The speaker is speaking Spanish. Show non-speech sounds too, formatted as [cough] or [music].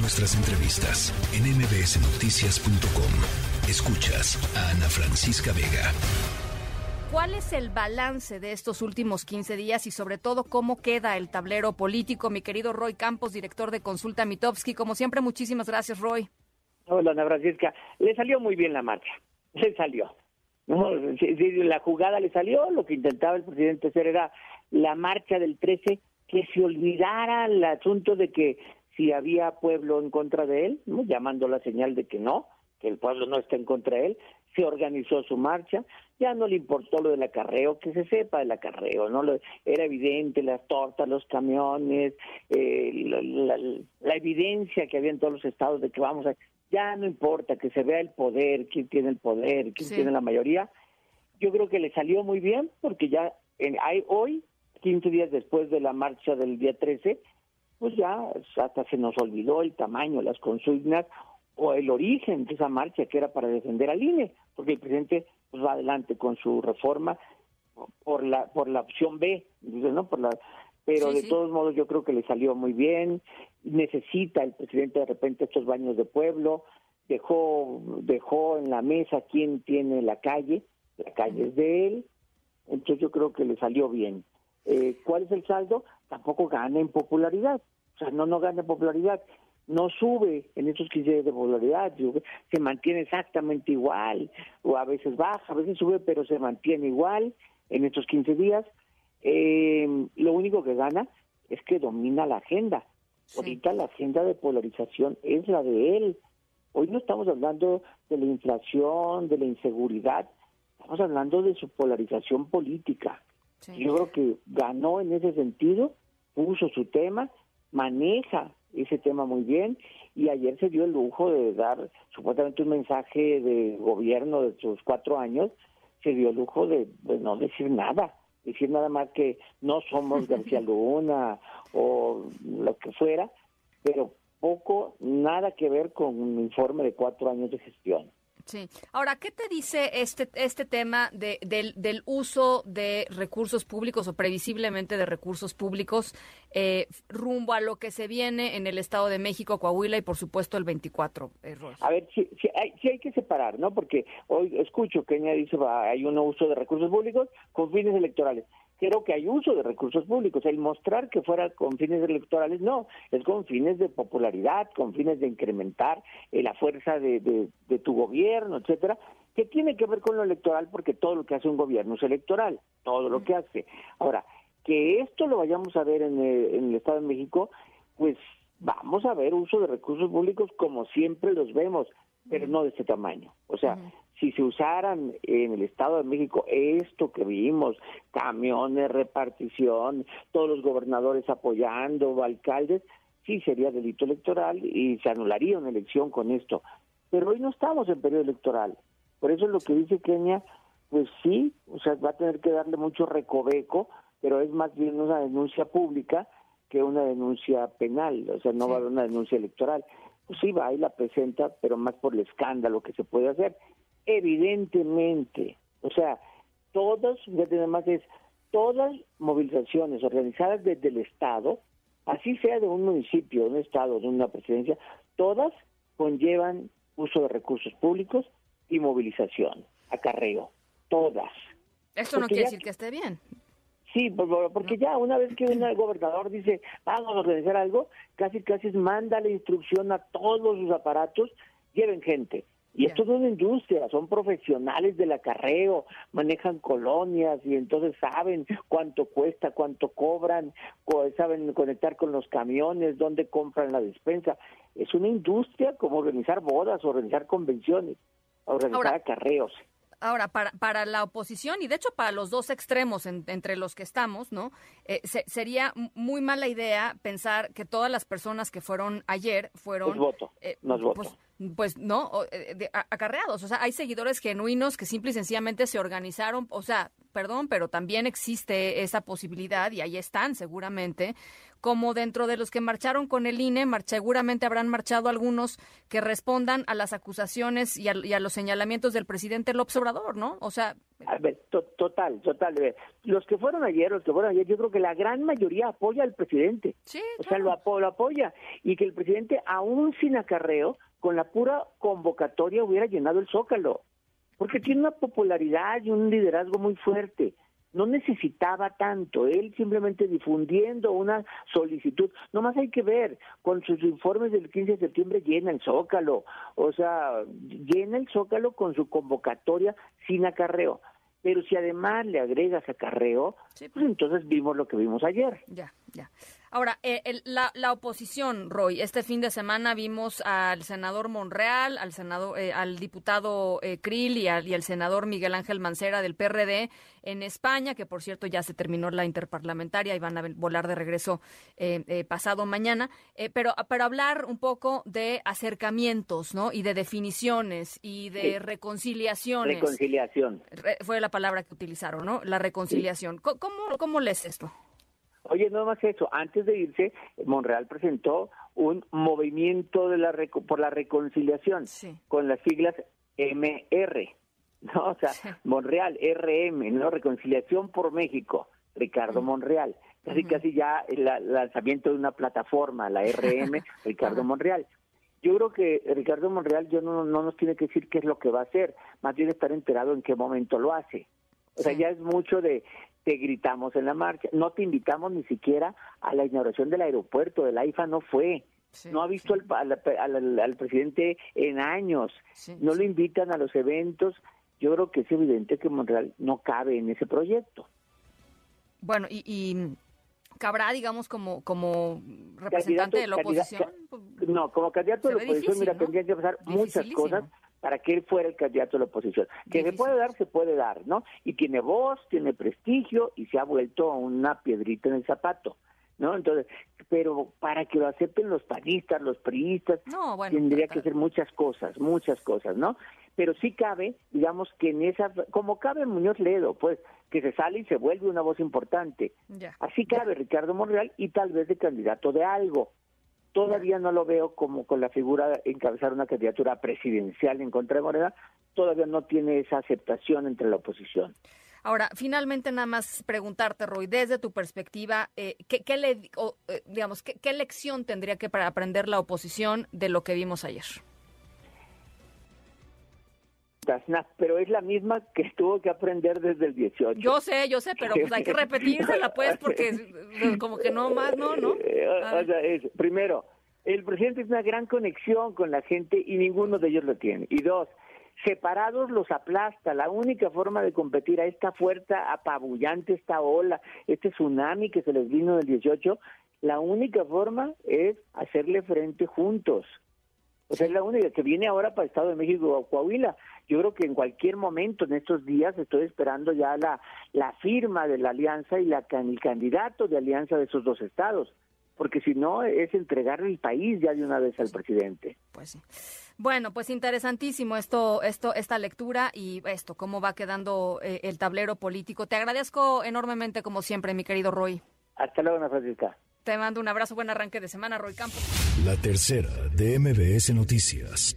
Nuestras entrevistas en mbsnoticias.com. Escuchas a Ana Francisca Vega. ¿Cuál es el balance de estos últimos 15 días y sobre todo cómo queda el tablero político? Mi querido Roy Campos, director de Consulta Mitowski. Como siempre, muchísimas gracias, Roy. Hola, Ana Francisca. Le salió muy bien la marcha. [laughs] Le salió. No, la jugada le salió. Lo que intentaba el presidente hacer era la marcha del 13, que se olvidara el asunto de que si había pueblo en contra de él, llamando la señal de que no, que el pueblo no está en contra de él, se organizó su marcha, ya no le importó lo del acarreo, que se sepa del acarreo, ¿no? era evidente, las tortas, los camiones, eh, la, evidencia que había en todos los estados de que vamos a... Ya no importa, que se vea el poder, quién tiene el poder, quién tiene la mayoría. Yo creo que le salió muy bien porque ya hay hoy, 15 días después de la marcha del día 13, pues ya hasta se nos olvidó el tamaño, las consignas o el origen de esa marcha que era para defender al INE, porque el presidente pues, va adelante con su reforma por la por la opción B, ¿no? Por la pero de todos modos yo creo que le salió muy bien, necesita el presidente de repente estos baños de pueblo, dejó dejó en la mesa quién tiene la calle, la calle es de él, entonces yo creo que le salió bien. Eh, ¿Cuál es el saldo? Tampoco gana en popularidad, o sea, no no gana popularidad, no sube en estos 15 días de popularidad, se mantiene exactamente igual, o a veces baja, a veces sube, pero se mantiene igual en estos 15 días. Eh, lo único que gana es que domina la agenda. Ahorita la agenda de polarización es la de él. Hoy no estamos hablando de la inflación, de la inseguridad, estamos hablando de su polarización política. Yo creo que ganó en ese sentido, puso su tema, maneja ese tema muy bien y ayer se dio el lujo de dar supuestamente un mensaje de gobierno de sus cuatro años, se dio el lujo de, no decir nada, decir nada más que no somos [laughs] García Luna o lo que fuera, pero poco, nada que ver con un informe de cuatro años de gestión. Sí. Ahora, ¿qué te dice este, este tema de, del, del, uso de recursos públicos o previsiblemente de recursos públicos eh, rumbo a lo que se viene en el Estado de México, Coahuila y por supuesto el 24? error? a ver, sí, hay, sí hay que separar, ¿no? Porque hoy escucho que ella dice hay un uso de recursos públicos con fines electorales creo que hay uso de recursos públicos. El mostrar que fuera con fines electorales, no, es con fines de popularidad, con fines de incrementar eh, la fuerza de, de, tu gobierno, etcétera, que tiene que ver con lo electoral, porque todo lo que hace un gobierno es electoral, todo lo que hace. Ahora, que esto lo vayamos a ver en el, en el Estado de México, pues vamos a ver uso de recursos públicos como siempre los vemos, pero no de este tamaño. O sea, si se usaran en el Estado de México esto que vimos, camiones, repartición, todos los gobernadores apoyando, alcaldes, sí sería delito electoral y se anularía una elección con esto. Pero hoy no estamos en periodo electoral. Por eso lo que dice Kenia, pues sí, o sea, va a tener que darle mucho recoveco, pero es más bien una denuncia pública que una denuncia penal, o sea, no va a haber una denuncia electoral. Pues sí, va y la presenta, pero más por el escándalo que se puede hacer evidentemente, o sea, todas, además es, todas movilizaciones organizadas desde el Estado, así sea de un municipio, de un Estado, de una presidencia, todas conllevan uso de recursos públicos y movilización, acarreo, todas. Esto no quiere decir que esté bien. Sí, porque ya una vez que un gobernador dice, vamos a organizar algo, casi casi manda la instrucción a todos sus aparatos, lleven gente. Y esto es una industria, son profesionales del acarreo, manejan colonias y entonces saben cuánto cuesta, cuánto cobran, saben conectar con los camiones, dónde compran la despensa. Es una industria como organizar bodas, organizar convenciones, organizar acarreos. Ahora, para, para la oposición y de hecho para los dos extremos entre los que estamos, ¿no? Eh, sería muy mala idea pensar que todas las personas que fueron ayer fueron... Es voto, eh, no es voto. Pues, pues no, eh, acarreados. O sea, hay seguidores genuinos que simple y sencillamente se organizaron, o sea, perdón, pero también existe esa posibilidad y ahí están seguramente como dentro de los que marcharon con el INE, seguramente habrán marchado algunos que respondan a las acusaciones y a, los señalamientos del presidente López Obrador, ¿no? O sea... A ver, total, total. Los que fueron ayer, los que fueron ayer, yo creo que la gran mayoría apoya al presidente. Sí, o sea, lo, lo apoya. Y que el presidente, aún sin acarreo, con la pura convocatoria hubiera llenado el zócalo. Porque tiene una popularidad y un liderazgo muy fuerte no necesitaba tanto, él simplemente difundiendo una solicitud, nomás hay que ver, con sus informes del 15 de septiembre llena el zócalo, o sea, llena el zócalo con su convocatoria sin acarreo. Pero si además le agregas acarreo, pues entonces vimos lo que vimos ayer. Ya, ya. Ahora, eh, la, la, oposición, Roy, este fin de semana vimos al senador Monreal, al senador, eh, al diputado eh, Krill y al, y al, senador Miguel Ángel Mancera del PRD en España, que por cierto ya se terminó la interparlamentaria y van a volar de regreso pasado mañana, pero para hablar un poco de acercamientos, ¿no? Y de definiciones y de reconciliaciones. Reconciliación. fue la palabra que utilizaron, ¿no? La reconciliación. ¿Cómo, cómo lees esto? Oye, no más eso, antes de irse, Monreal presentó un movimiento de la por la reconciliación con las siglas MR, ¿no? O sea, Monreal, RM, ¿no? Reconciliación por México, Ricardo Monreal. Casi, casi ya el lanzamiento de una plataforma, la [laughs] RM, Ricardo Monreal. Yo creo que Ricardo Monreal yo no, no nos tiene que decir qué es lo que va a hacer, más bien estar enterado en qué momento lo hace. O sea, ya es mucho de, te gritamos en la marcha, no te invitamos ni siquiera a la inauguración del aeropuerto, del AIFA no fue, no ha visto al, presidente en años, no lo invitan a los eventos, yo creo que es evidente que Monreal no cabe en ese proyecto. Bueno, y, cabrá, digamos, como, como representante de la oposición. no, como candidato de la oposición, mira, tendrían que pasar muchas cosas para que él fuera el candidato de la oposición. Que se puede dar, se puede dar, ¿no? Y tiene voz, tiene prestigio y se ha vuelto una piedrita en el zapato. ¿no? Entonces, pero para que lo acepten los panistas, los priistas, tendría que hacer muchas cosas, muchas cosas, ¿no? Pero sí cabe, digamos que en esa, como cabe Muñoz Ledo, pues, que se sale y se vuelve una voz importante. Así cabe Ricardo Monreal y tal vez de candidato de algo. Todavía no lo veo como con la figura encabezar una candidatura presidencial en contra de Morena, todavía no tiene esa aceptación entre la oposición. Ahora, finalmente nada más preguntarte, Roy, desde tu perspectiva, eh, ¿qué, le, eh, digamos, ¿qué, lección tendría que para aprender la oposición de lo que vimos ayer? Pero es la misma que tuvo que aprender desde el 18. Yo sé, yo sé, pero pues hay que repetírsela pues porque como que no más, no, ¿no? Eh, o sea, es, primero, el presidente es una gran conexión con la gente y ninguno de ellos lo tiene. Y dos, separados los aplasta. La única forma de competir a esta fuerza apabullante, esta ola, este tsunami que se les vino del 18, la única forma es hacerle frente juntos. O sea, es la única que viene ahora para el Estado de México o Coahuila. Yo creo que en cualquier momento en estos días estoy esperando ya la, la firma de la alianza y la, el candidato de alianza de esos dos estados porque si no es entregar el país ya de una vez al presidente. Pues sí. Bueno, pues interesantísimo esto, esto, esta lectura y esto, cómo va quedando eh, el tablero político. Te agradezco enormemente, como siempre, mi querido Roy. Hasta luego, Ana Francisca. Te mando un abrazo, buen arranque de semana, Roy Campos. La tercera de MBS Noticias.